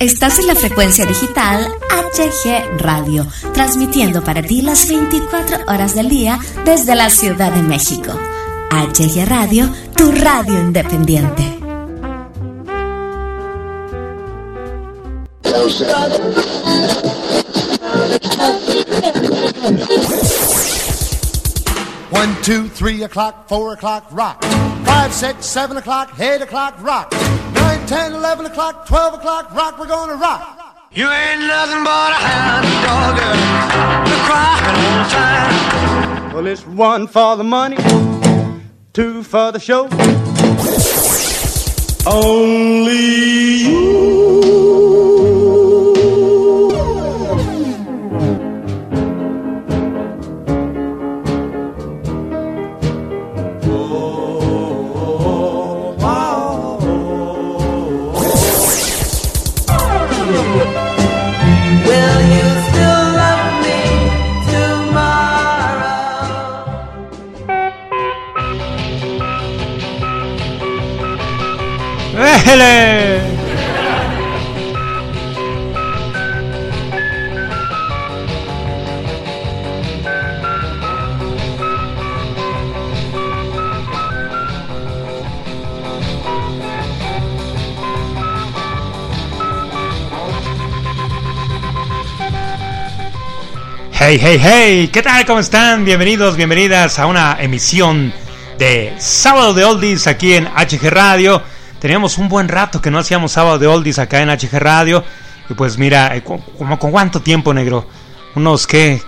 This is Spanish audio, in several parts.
Estás en la frecuencia digital HG Radio, transmitiendo para ti las 24 horas del día desde la Ciudad de México. HG Radio, tu radio independiente. One, two, three o'clock, four o'clock, rock. Five, six, seven o'clock, eight o'clock, rock. Nine, ten, eleven o'clock, twelve o'clock, rock. We're gonna rock. You ain't nothing but a hound dog, you're crying all the time. Well, it's one for the money, two for the show. Only Hey, hey, hey, ¿qué tal? ¿Cómo están? Bienvenidos, bienvenidas a una emisión de Sábado de Oldies aquí en HG Radio. Teníamos un buen rato que no hacíamos Sábado de Oldies acá en HG Radio. Y pues mira, eh, como con cuánto tiempo, negro? Unos, ¿qué?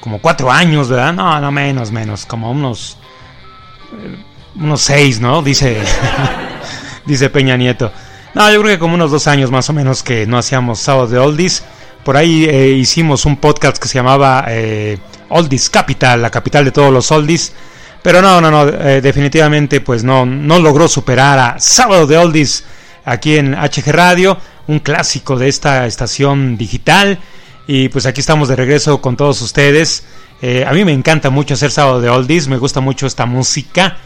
Como cuatro años, ¿verdad? No, no menos, menos, como unos... eh, unos seis, ¿no? Dice... dice Peña Nieto. No, yo creo que como unos dos años más o menos que no hacíamos Sábado de Oldies. Por ahí eh, hicimos un podcast que se llamaba eh, Oldies Capital, la capital de todos los oldies. Pero no, no, no, eh, definitivamente pues no, no logró superar a Sábado de Oldies aquí en HG Radio, un clásico de esta estación digital. Y pues aquí estamos de regreso con todos ustedes. Eh, a mí me encanta mucho hacer Sábado de Oldies, me gusta mucho esta música.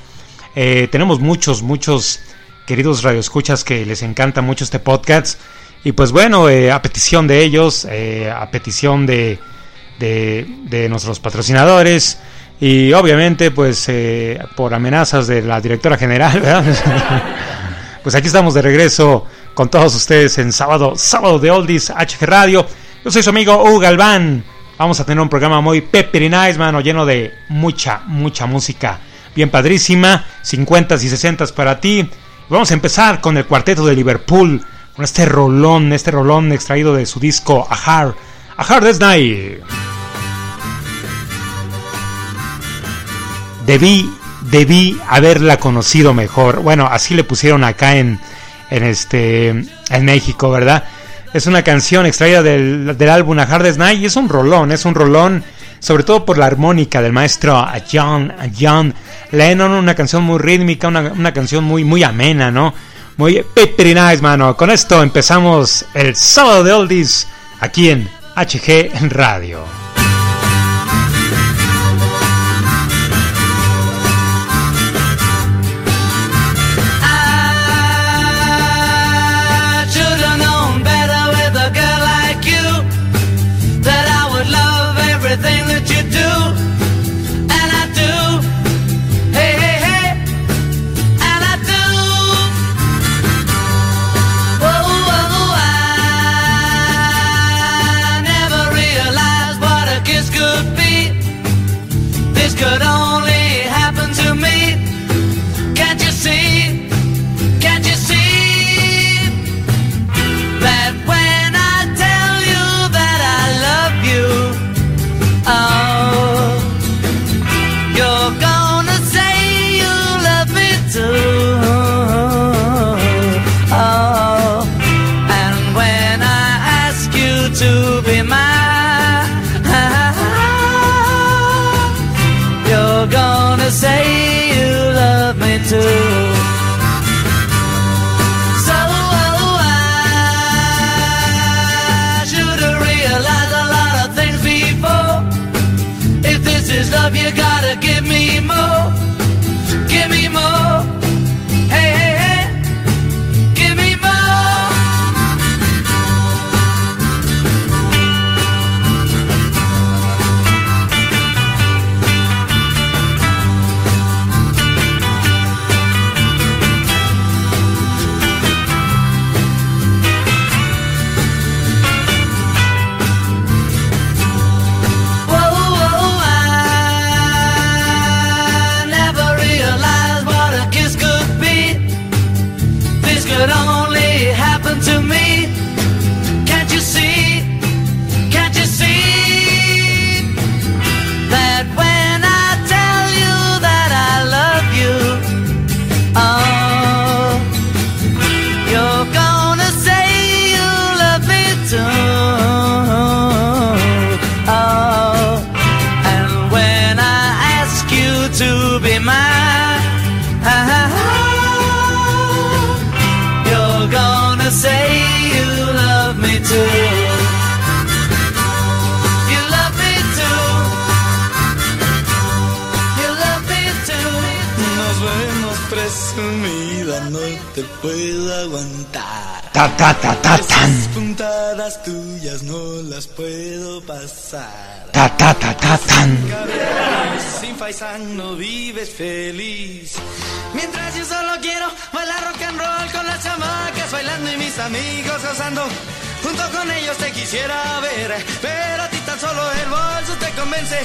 Eh, tenemos muchos, muchos queridos radioescuchas que les encanta mucho este podcast. Y pues bueno, a petición de ellos, a petición de, de nuestros patrocinadores y obviamente pues eh, por amenazas de la directora general, ¿verdad? pues aquí estamos de regreso con todos ustedes en sábado, sábado de Oldies HG Radio. Yo soy su amigo Hugo Galván. Vamos a tener un programa muy pepper nice, mano, lleno de mucha, mucha música. Bien padrísima, 50s y 60s para ti. Vamos a empezar con el cuarteto de Liverpool, con este rolón, este rolón extraído de su disco A Hard, A Debí, debí haberla conocido mejor. Bueno, así le pusieron acá en, en este, en México, ¿verdad? Es una canción extraída del, del álbum A Hard Day's Night y es un rolón, es un rolón, sobre todo por la armónica del maestro John, John Lennon, una canción muy rítmica, una, una canción muy, muy amena, ¿no? Muy peppery nice, mano. Con esto empezamos el sábado de Oldies aquí en HG Radio. Aguantar. Ta ta ta ta tan. Esas puntadas tuyas no las puedo pasar. Ta ta ta ta tan. Sin faisán no vives feliz. Mientras yo solo quiero bailar rock and roll con las chamacas bailando y mis amigos gozando. Junto con ellos te quisiera ver, pero a ti tan solo el bolso te convence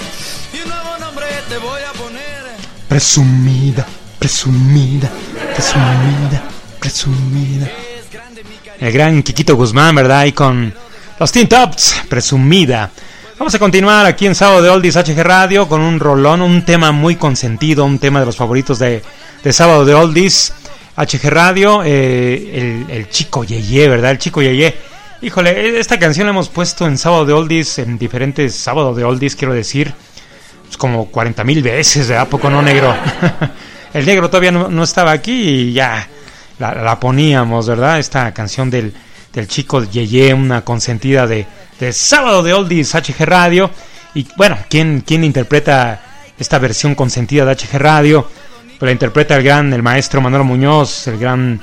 y un nuevo nombre te voy a poner. Presumida, presumida, presumida, presumida. El gran Quiquito Guzmán, ¿verdad? Y con los Teen Tops, presumida. Vamos a continuar aquí en Sábado de Oldies HG Radio con un rolón, un tema muy consentido, un tema de los favoritos de, de Sábado de Oldies HG Radio, eh, el, chico Yeye, ¿verdad? El chico Yeye. Híjole, esta canción la hemos puesto en Sábado de Oldies, en diferentes Sábado de Oldies, quiero decir, pues como 40 mil veces, ¿verdad? ¿A poco no, negro? el negro todavía no estaba aquí y ya la, la poníamos, ¿verdad? Esta canción del, del chico Yeye, una consentida de, de Sábado de Oldies HG Radio. Y bueno, ¿quién, quién interpreta esta versión consentida de HG Radio? La interpreta el gran, el maestro Manolo Muñoz, el gran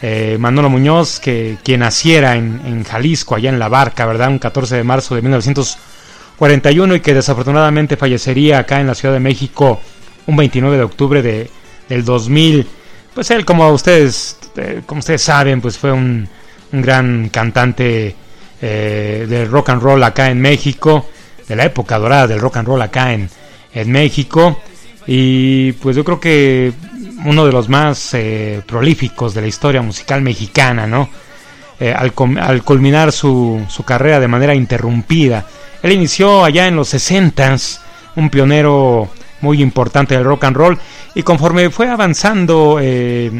eh, Manolo Muñoz, que quien naciera en, en Jalisco, allá en La Barca, ¿verdad? Un 14 de marzo de 1941 y que desafortunadamente fallecería acá en la Ciudad de México un 29 de octubre de, del 2000. Pues él, como ustedes, eh, como ustedes saben, pues fue un, un gran cantante eh, del rock and roll acá en México, de la época dorada del rock and roll acá en, en México. Y pues yo creo que uno de los más eh, prolíficos de la historia musical mexicana, ¿no? Eh, al, al culminar su, su carrera de manera interrumpida. Él inició allá en los 60s, un pionero muy importante del rock and roll, y conforme fue avanzando eh,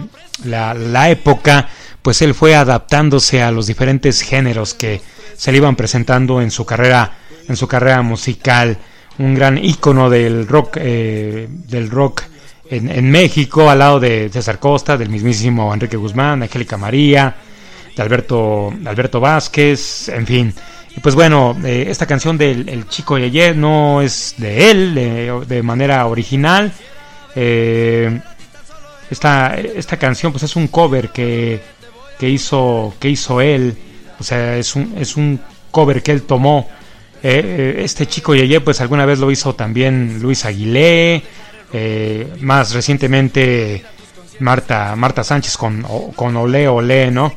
la, la época, pues él fue adaptándose a los diferentes géneros que se le iban presentando en su carrera, en su carrera musical. Un gran ícono del rock, eh, del rock en, en México, al lado de César Costa, del mismísimo Enrique Guzmán, Angélica María, de Alberto, Alberto Vázquez, en fin. Y pues bueno, eh, esta canción del el Chico Yeye no es de él de manera original. Eh, esta, esta canción pues es un cover que, que hizo que hizo él. O sea, es un, es un cover que él tomó. Eh, eh, este chico Yeye pues alguna vez lo hizo también Luis Aguilé. más recientemente Marta, Marta Sánchez con, con Olé Olé, ¿no?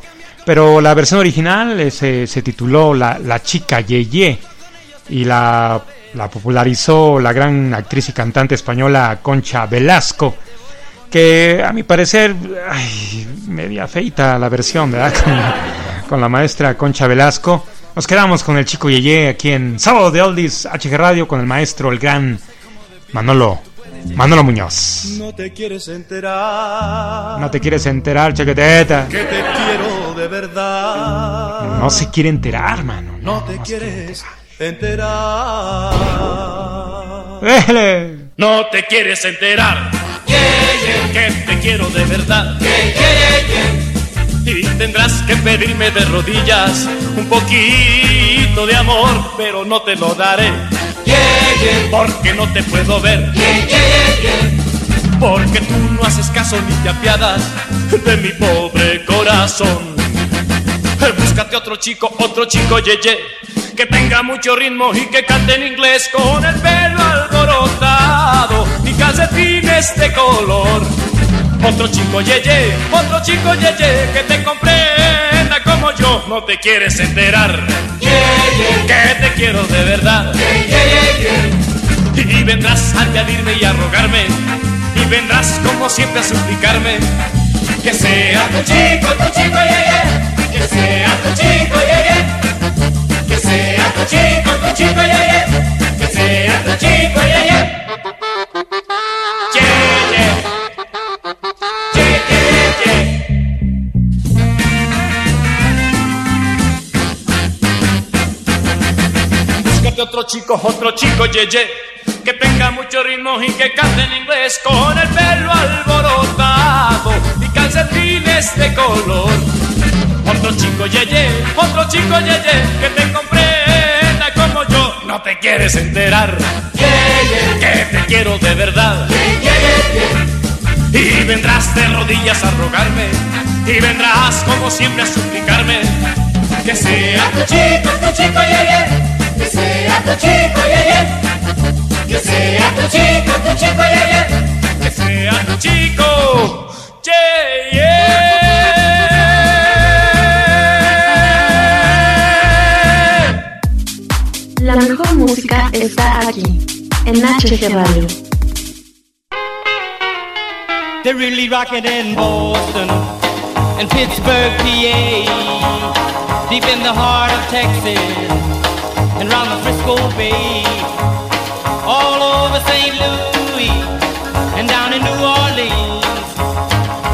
Pero la versión original se, se tituló La, la chica Yeye y la, la popularizó la gran actriz y cantante española Concha Velasco, que a mi parecer, ay, media feita la versión, ¿verdad? Con la, con la maestra Concha Velasco. Nos quedamos con el chico Yeye aquí en Sábado de Oldies HG Radio con el maestro, el gran Manolo, Manolo Muñoz. No te quieres enterar. No te quieres enterar, chaqueteta. Que te quiero de verdad. No se quiere enterar, mano. No te quieres enterar. Déjele. No te quieres enterar que te quiero de verdad. Y tendrás que pedirme de rodillas un poquito de amor, pero no te lo daré. Porque no te puedo ver. Porque tú no haces caso ni te apiadas de mi pobre corazón. Búscate otro chico, otro chico, yeye, que tenga mucho ritmo y que cante en inglés con el pelo alborotado y calcetines de color. Otro chico, yeye, otro chico, yeye, que te comprenda como yo. No te quieres enterar que te quiero de verdad. Y vendrás a pedirme y a rogarme, y vendrás como siempre a suplicarme. Que sea tu chico, tu chico, yeye, que sea tu chico, yeye, tu chico, tu chico, yeye, que sea tu chico, yeye. Yeye, yeye, yeye. Búscate otro chico, otro chico, yeye, que tenga mucho ritmo y que cante en inglés con el pelo alborotado y calcetines de color. Otro chico yeye, otro chico yeye, que te yo. No te quieres enterar que te quiero de verdad. Y vendrás de rodillas a rogarme, y vendrás como siempre a suplicarme. Que sea tu chico, tu chico yeye, que sea tu chico yeye, que sea tu chico, tu chico yeye, que sea tu chico yeye. La mejor música está aquí, en HG Radio. They're really rocking in Boston and Pittsburgh, PA, deep in the heart of Texas and round the Frisco Bay, all over St. Louis and down in New Orleans.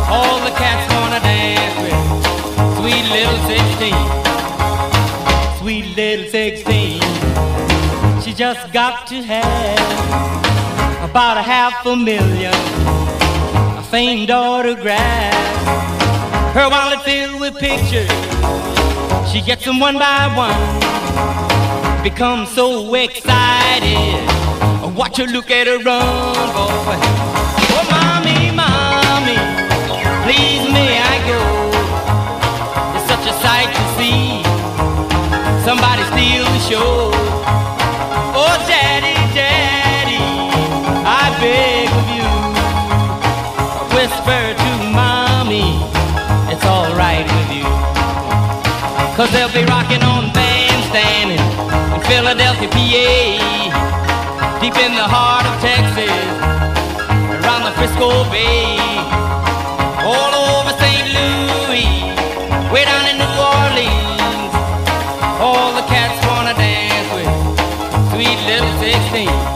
All the cats wanna dance with sweet little 16, sweet little 16. Just got to have about a half a million a famed autograph. Her wallet filled with pictures. She gets them one by one. Becomes so excited. I watch her look at her run, boy. Oh, mommy, mommy, please may I go? It's such a sight to see. Somebody steal the show. Cause they'll be rocking on bandstand in Philadelphia, PA, deep in the heart of Texas, around the Frisco Bay, all over St. Louis, way down in New Orleans. All the cats wanna dance with sweet little 16.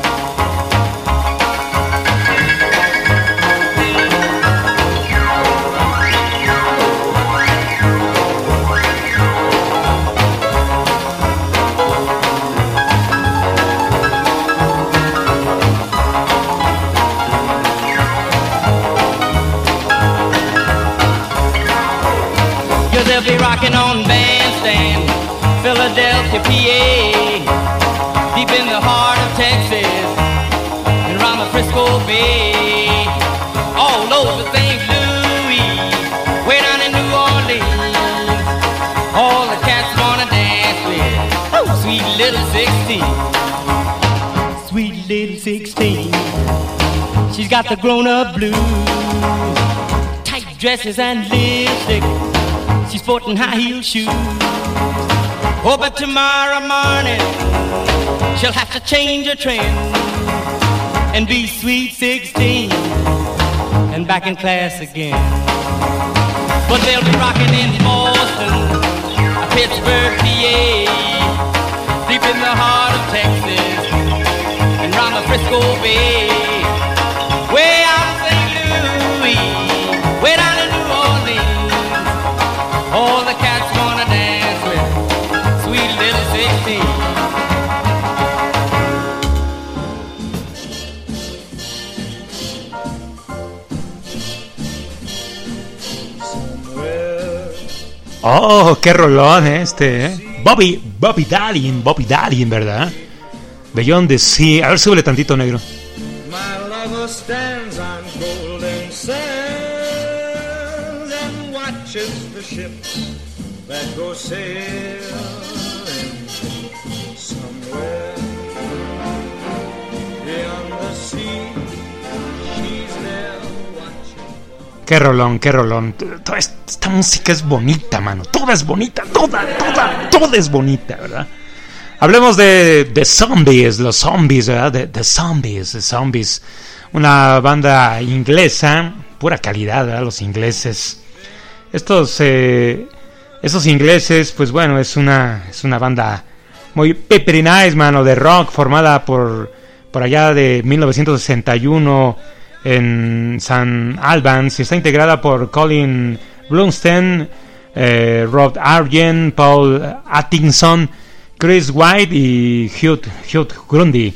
Got the grown-up blues, tight dresses and lipstick. She's sporting high heel shoes. Oh, but tomorrow morning she'll have to change her trend and be sweet 16 and back in class again. But they'll be rocking in Boston, Pittsburgh, PA, deep in the heart of Texas and round the Frisco Bay. Oh, qué rolón este, ¿eh? Bobby, Bobby Darling, Bobby Darling, ¿verdad? Beyond the Sea. A ver, súbele tantito, negro. My sailing somewhere the. Qué rolón, qué rolón. Toda esta música es bonita, mano. Toda es bonita, toda, toda, toda es bonita, ¿verdad? Hablemos de, de Zombies, los Zombies, ¿verdad? De, de Zombies, de Zombies. Una banda inglesa, pura calidad, ¿verdad? Los ingleses. Estos, eh, esos ingleses, pues bueno, es una, es una banda muy peppery nice, mano, de rock, formada por, por allá de 1961 en San Albans y está integrada por Colin Blumstein, eh, Rob Argent, Paul Atkinson, Chris White y Hugh Grundy.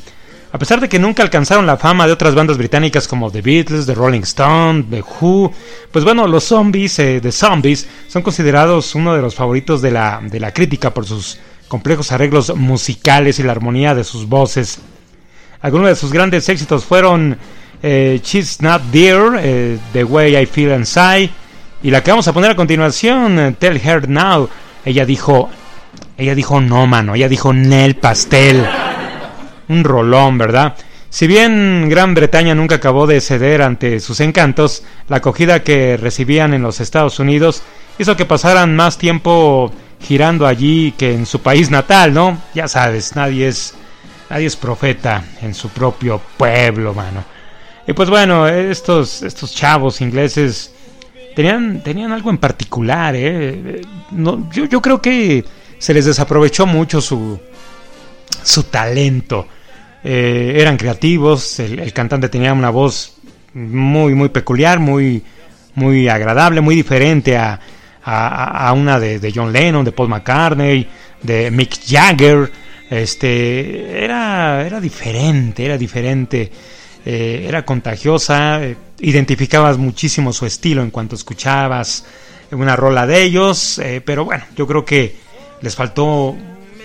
A pesar de que nunca alcanzaron la fama de otras bandas británicas como The Beatles, The Rolling Stone, The Who, pues bueno, los zombies, eh, The Zombies, son considerados uno de los favoritos de la, de la crítica por sus complejos arreglos musicales y la armonía de sus voces. Algunos de sus grandes éxitos fueron eh, She's Not Dear, eh, The Way I Feel Inside, y la que vamos a poner a continuación, eh, Tell Her Now. Ella dijo, ella dijo no, mano, ella dijo Nel Pastel. Un rolón, ¿verdad? Si bien Gran Bretaña nunca acabó de ceder ante sus encantos, la acogida que recibían en los Estados Unidos hizo que pasaran más tiempo girando allí que en su país natal, ¿no? Ya sabes, nadie es nadie es profeta en su propio pueblo, mano. Y pues bueno, estos estos chavos ingleses tenían tenían algo en particular, ¿eh? No, yo, yo creo que se les desaprovechó mucho su su talento. Eh, eran creativos, el, cantante tenía una voz muy muy peculiar, muy muy agradable, muy diferente a, a, a una de, de, John Lennon, de Paul McCartney, de Mick Jagger. Este era, era diferente, era diferente, eh, era contagiosa, eh, identificabas muchísimo su estilo en cuanto escuchabas una rola de ellos, pero bueno, yo creo que les faltó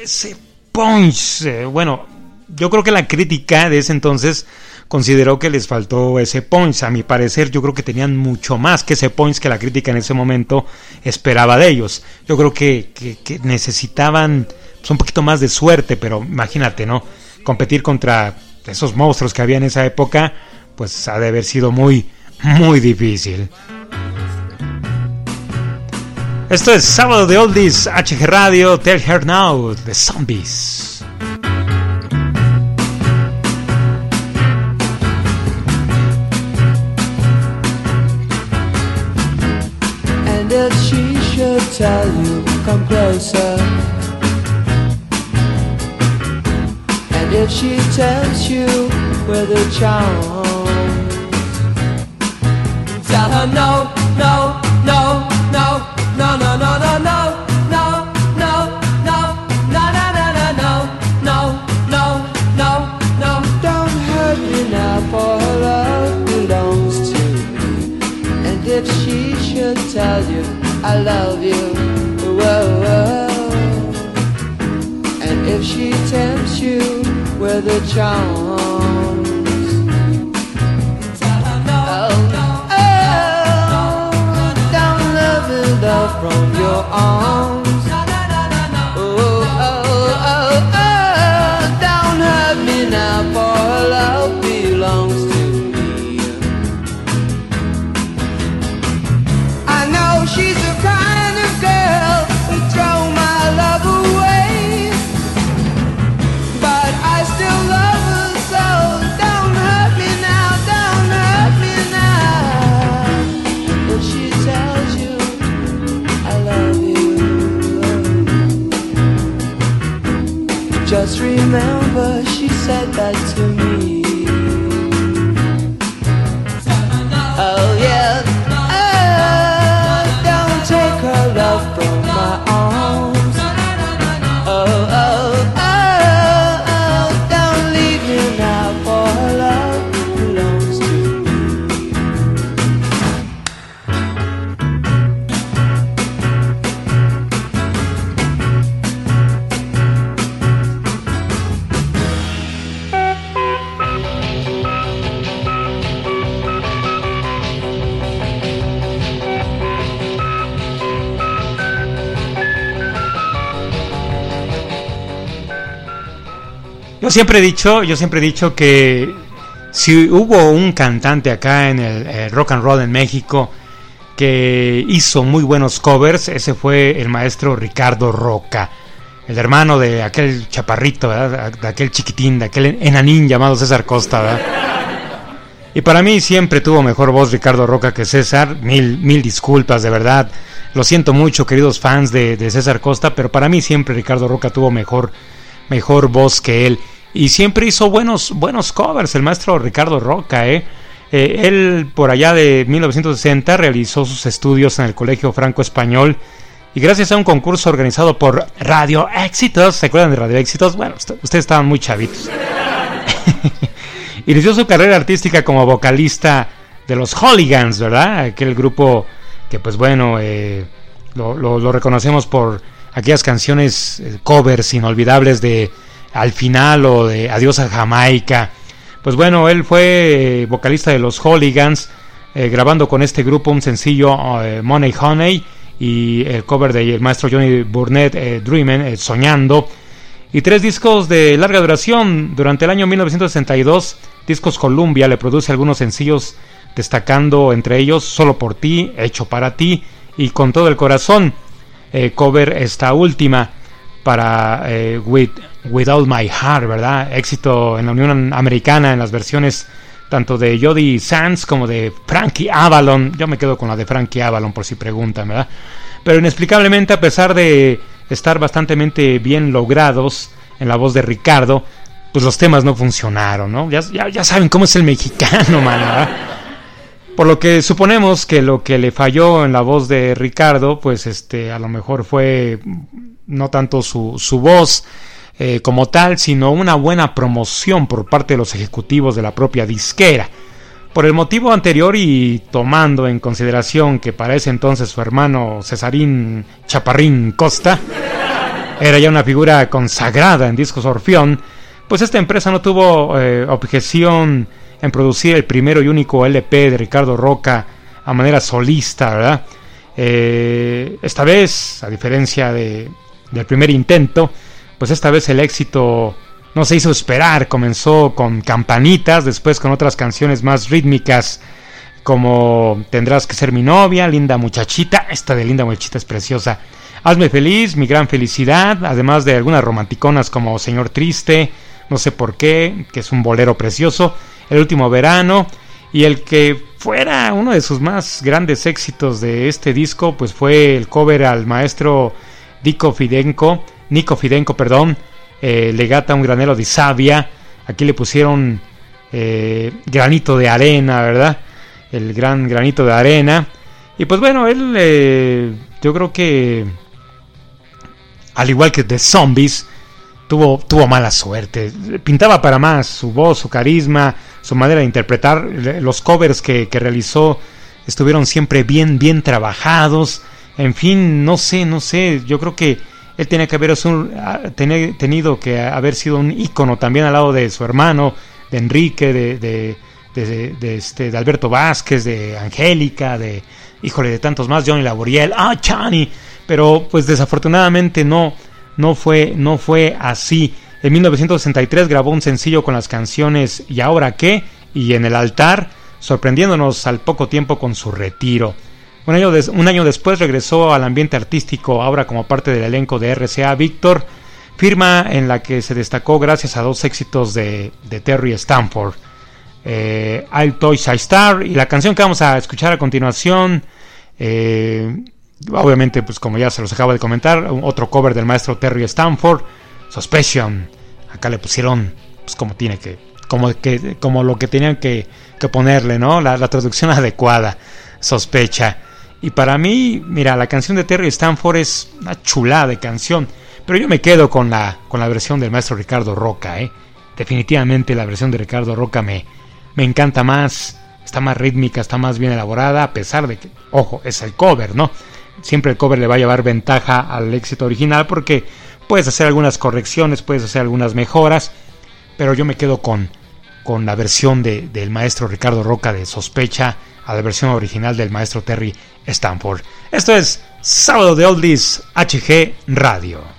ese punch. bueno, yo creo que la crítica de ese entonces consideró que les faltó ese punch. A mi parecer, yo creo que tenían mucho más que ese punch que la crítica en ese momento esperaba de ellos. Yo creo que, que, que necesitaban pues, un poquito más de suerte, pero imagínate, ¿no? Competir contra esos monstruos que había en esa época, pues ha de haber sido muy, muy difícil. Esto es Sábado de Oldies, HG Radio, Tell Her Now, The Zombies. Tell you, come closer. And if she tells you with a charm, tell her no, no, no, no, no, no, no, no. No, if she tempts you with a charms, oh, oh, don't let me love from your arms. Siempre he dicho, yo siempre he dicho que si hubo un cantante acá en el eh, rock and roll en México que hizo muy buenos covers, ese fue el maestro Ricardo Roca, el hermano de aquel chaparrito, de aquel chiquitín, de aquel enanín llamado César Costa. Y para mí siempre tuvo mejor voz Ricardo Roca que César, mil, mil disculpas, de verdad. Lo siento mucho, queridos fans de, de César Costa, pero para mí siempre Ricardo Roca tuvo mejor, mejor voz que él. Y siempre hizo buenos, buenos covers, el maestro Ricardo Roca, ¿eh? Eh, él por allá de 1960 realizó sus estudios en el Colegio Franco Español y gracias a un concurso organizado por Radio Éxitos, ¿se acuerdan de Radio Éxitos? Bueno, ustedes estaban muy chavitos. Inició su carrera artística como vocalista de los Hooligans, ¿verdad? Aquel grupo que pues bueno, eh, lo, lo- reconocemos por aquellas canciones eh, covers inolvidables de Al final o de Adiós a Jamaica. Pues bueno, él fue eh, vocalista de los Hooligans, eh, grabando con este grupo un sencillo eh, Money Honey y el cover del maestro Johnny Burnett, eh, Soñando y tres discos de larga duración. Durante el año 1962, Discos Columbia le produce algunos sencillos, destacando entre ellos Solo por ti, Hecho para ti y Con todo el corazón. Cover esta última para With, With All My Heart, ¿verdad? Éxito en la Unión Americana en las versiones tanto de Jody Sands como de Frankie Avalon. Yo me quedo con la de Frankie Avalon por si preguntan, ¿verdad? Pero inexplicablemente, a pesar de estar bastante bien logrados en la voz de Ricardo, pues los temas no funcionaron, ¿no? Ya, saben cómo es el mexicano, man, ¿verdad? Por lo que suponemos que lo que le falló en la voz de Ricardo, pues este, a lo mejor fue no tanto su voz eh, como tal, sino una buena promoción por parte de los ejecutivos de la propia disquera. Por el motivo anterior y tomando en consideración que para ese entonces su hermano Cesarín Chaparrín Costa era ya una figura consagrada en discos Orfeón, pues esta empresa no tuvo eh, objeción en producir el primero y único LP de Ricardo Roca a manera solista, ¿verdad? Eh, esta vez, a diferencia de, del primer intento, pues esta vez el éxito no se hizo esperar, comenzó con campanitas, después con otras canciones más rítmicas como Tendrás que ser mi novia, Linda Muchachita, esta de Linda Muchachita es preciosa, Hazme feliz, mi gran felicidad, además de algunas romanticonas como Señor Triste, no sé por qué, que es un bolero precioso, El último verano, y el que fuera uno de sus más grandes éxitos de este disco, pues fue el cover al maestro Dico Fidenco, Nico Fidenco, perdón, eh, Legata un granero de savia, aquí le pusieron eh, granito de arena, ¿verdad? El gran granito de arena. Y pues bueno, él eh, yo creo que al igual que The Zombies, tuvo, tuvo mala suerte. Pintaba para más su voz, su carisma, su manera de interpretar. Los covers que, que realizó estuvieron siempre bien, bien trabajados. En fin, no sé, no sé. Yo creo que él tenía que haber tener, tenido que haber sido un ícono también al lado de su hermano, de Enrique, de, de, de, de este, de Alberto Vázquez, de Angélica, de, híjole, de tantos más, Johnny Laboriel, ah, Chani, pero pues desafortunadamente no, no fue, no fue así. En 1963 grabó un sencillo con las canciones ¿Y ahora qué? y En el altar, sorprendiéndonos al poco tiempo con su retiro. Un año, un año después regresó al ambiente artístico, ahora como parte del elenco de RCA Víctor, firma en la que se destacó gracias a dos éxitos de, Terry Stanford. Eh, I'll Toys I Star y la canción que vamos a escuchar a continuación eh, obviamente pues como ya se los acabo de comentar otro cover del maestro Terry Stanford Suspicion. Acá le pusieron pues como tiene que como que como lo que tenían que, que ponerle no la, traducción adecuada sospecha y para mí mira la canción de Terry Stanford es una chulada de canción pero yo me quedo con la con la versión del maestro Ricardo Roca ¿eh? definitivamente la versión de Ricardo Roca me me encanta más, está más rítmica, está más bien elaborada, a pesar de que, ojo, es el cover, ¿no? Siempre el cover le va a llevar ventaja al éxito original porque puedes hacer algunas correcciones, puedes hacer algunas mejoras, pero yo me quedo con, con la versión de, del maestro Ricardo Roca de Sospecha a la versión original del maestro Terry Stanford. Esto es Sábado de Oldies HG Radio.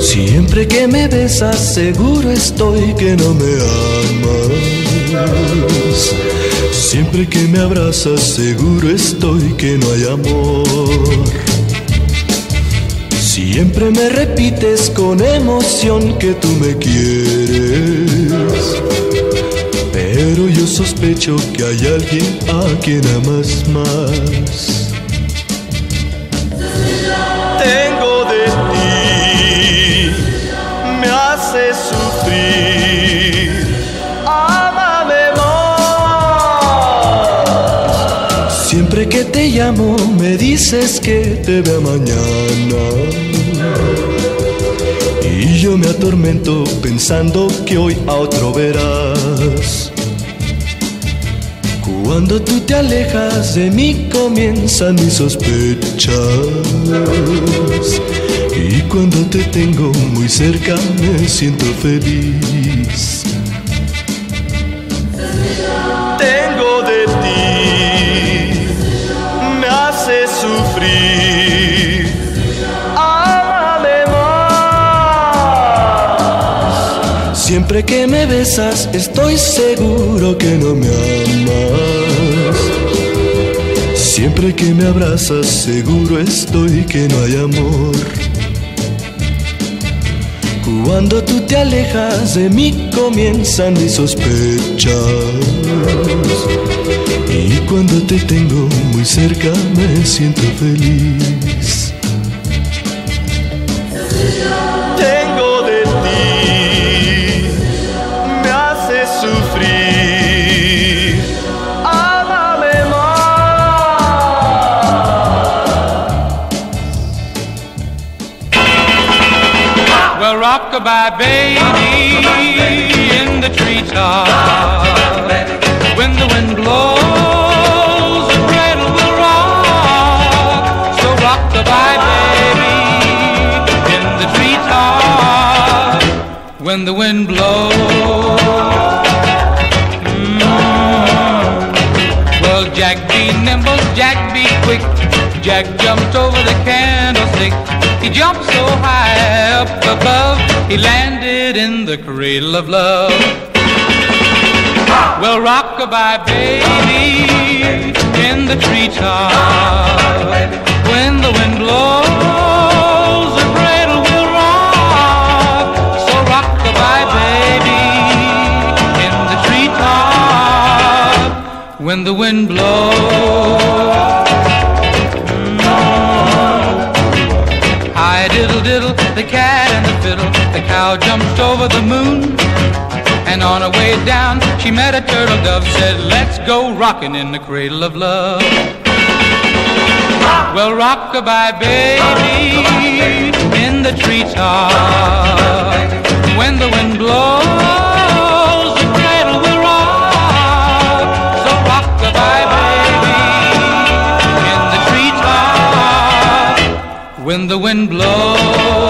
Siempre que me besas seguro estoy que no me amas. Siempre que me abrazas seguro estoy que no hay amor. Siempre me repites con emoción que tú me quieres. Pero yo sospecho que hay alguien a quien amas más. Tengo de me hace sufrir. Ámame más. te llamo me dices que te vea mañana. Y yo me atormento pensando que hoy a otro verás. Cuando tú te alejas de mí comienzan mis sospechas. Y cuando te tengo muy cerca me siento feliz. Siempre que me besas estoy seguro que no me amas. Siempre que me abrazas seguro estoy que no hay amor. Cuando tú te alejas de mí comienzan mis sospechas. Y cuando te tengo muy cerca me siento feliz. Rockabye baby in the treetop. When the wind blows, the cradle will rock. So rockabye baby in the treetop. When the wind blows. Mm. Well, Jack be nimble, Jack be quick. Jack jumped over the candlestick. He jumped so high up above, he landed in the cradle of love. Well, rockabye baby in the treetop. When the wind blows, the cradle will rock. So rockabye baby in the treetop. When the wind blows. Cow jumped over the moon. And on her way down, she met a turtle dove. Said, Let's go rockin' in the cradle of love. Well, rockabye baby in the treetop. When the wind blows, the cradle will rock. So rockabye baby in the treetop. When the wind blows.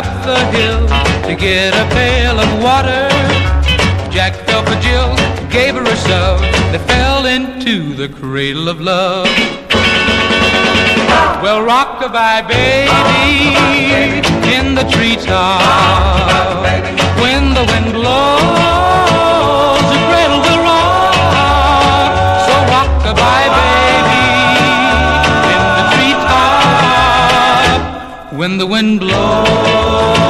Up the hill to get a pail of water. Jack fell for Jill, gave her a shove. They fell into the cradle of love. Well, rockabye baby in the treetop. When the wind blows, the cradle will rock. So rockabye baby When the wind blows.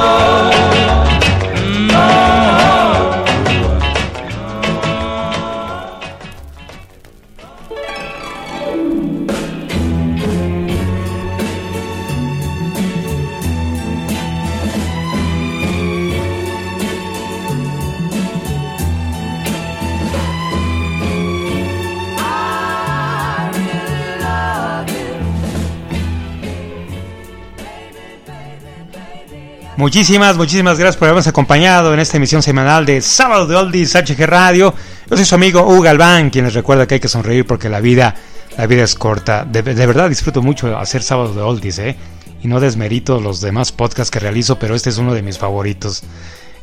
Muchísimas, muchísimas gracias por habernos acompañado en esta emisión semanal de Sábado de Oldies HG Radio. Yo soy su amigo Hugo Galván, quien les recuerda que hay que sonreír porque la vida, la vida es corta. De, verdad disfruto mucho hacer Sábado de Oldies, ¿eh? Y no desmerito los demás podcasts que realizo, pero este es uno de mis favoritos.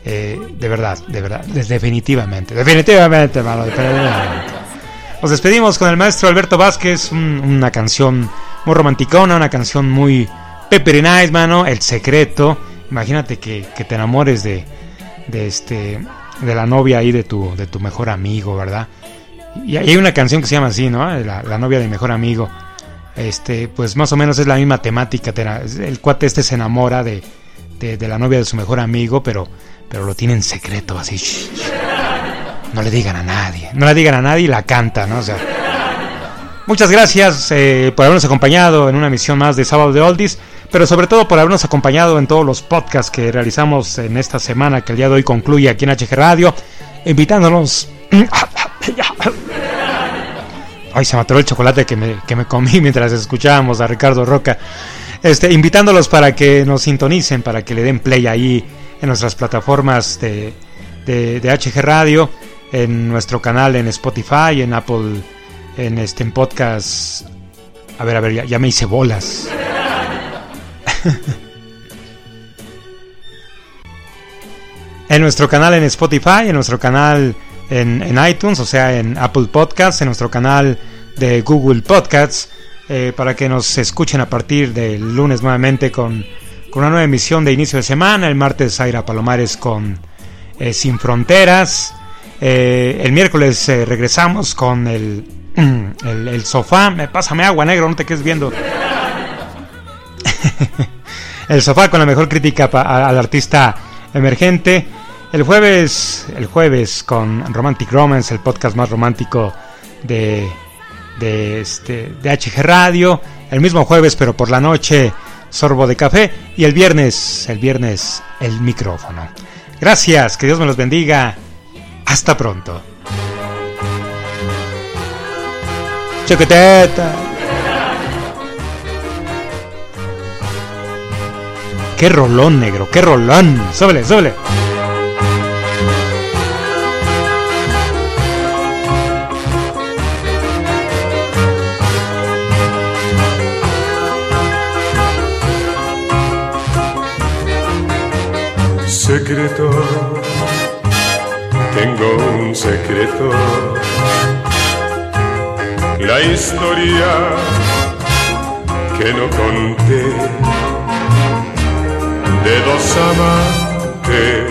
Eh, de verdad, de verdad, de- definitivamente, definitivamente, hermano, definitivamente. Nos despedimos con el maestro Alberto Vázquez, un- una canción muy romanticona, una canción muy pepper nice, mano, El Secreto. Imagínate que, que te enamores de, de este de la novia ahí de tu, de tu mejor amigo, ¿verdad? Y hay una canción que se llama así, ¿no? La, la novia de mejor amigo. Este, pues más o menos es la misma temática. El cuate este se enamora de, de, la novia de su mejor amigo, pero, pero lo tiene en secreto, así. No le digan a nadie. No le digan a nadie y la canta, ¿no? O sea. Muchas gracias eh, por habernos acompañado en una emisión más de Sábado de Oldies, pero sobre todo por habernos acompañado en todos los podcasts que realizamos en esta semana que el día de hoy concluye aquí en HG Radio, invitándonos... Ay, se me atoró el chocolate que me, que me comí mientras escuchábamos a Ricardo Roca. Este, invitándolos para que nos sintonicen, para que le den play ahí en nuestras plataformas de, de, HG Radio, en nuestro canal en Spotify, en Apple, en este en podcast. A ver, a ver, ya, ya me hice bolas. en nuestro canal en Spotify, en nuestro canal en, iTunes, o sea, en Apple Podcasts, en nuestro canal de Google Podcasts, eh, para que nos escuchen a partir del lunes nuevamente con, con, una nueva emisión de inicio de semana. El martes Aira Palomares con eh, Sin Fronteras. Eh, el miércoles regresamos con el, el, el, sofá. Me pásame agua negro, no te quedes viendo. el sofá con la mejor crítica al artista emergente. El jueves, el jueves con Romantic Romance, el podcast más romántico de, de, este, de HG Radio. El mismo jueves, pero por la noche, sorbo de café. Y el viernes, el viernes, el micrófono. Gracias, que Dios me los bendiga. Hasta pronto. Qué rolón, negro, qué rolón. Súbele, súbele. secreto, tengo un secreto. La historia que no conté de dos amantes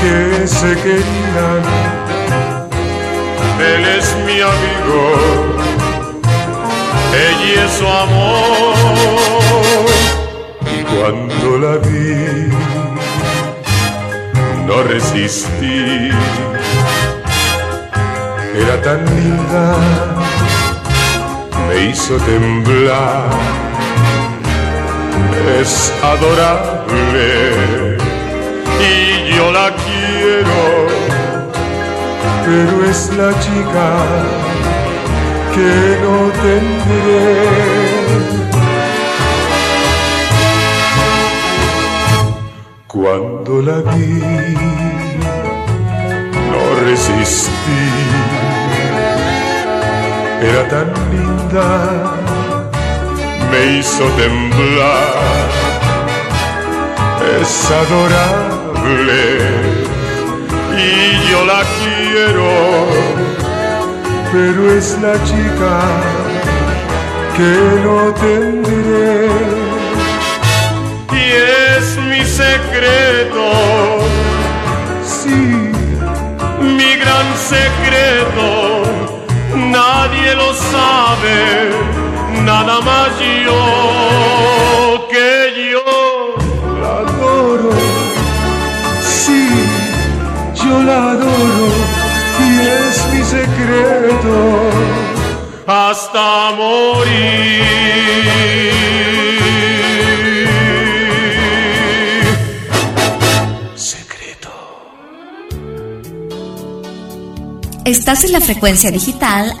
que se querían. Él es mi amigo, ella es su amor. Y cuando la vi, no resistí. Era tan linda, me hizo temblar. Es adorable y yo la quiero, pero es la chica que no tendré. Cuando la vi, no resistí. Era tan linda, me hizo temblar. Es adorable y yo la quiero, pero es la chica que no tendré mi secreto. Sí, mi gran secreto. Nadie lo sabe, nada más yo que yo la adoro. Sí, yo la adoro y es mi secreto hasta morir. Estás en la frecuencia digital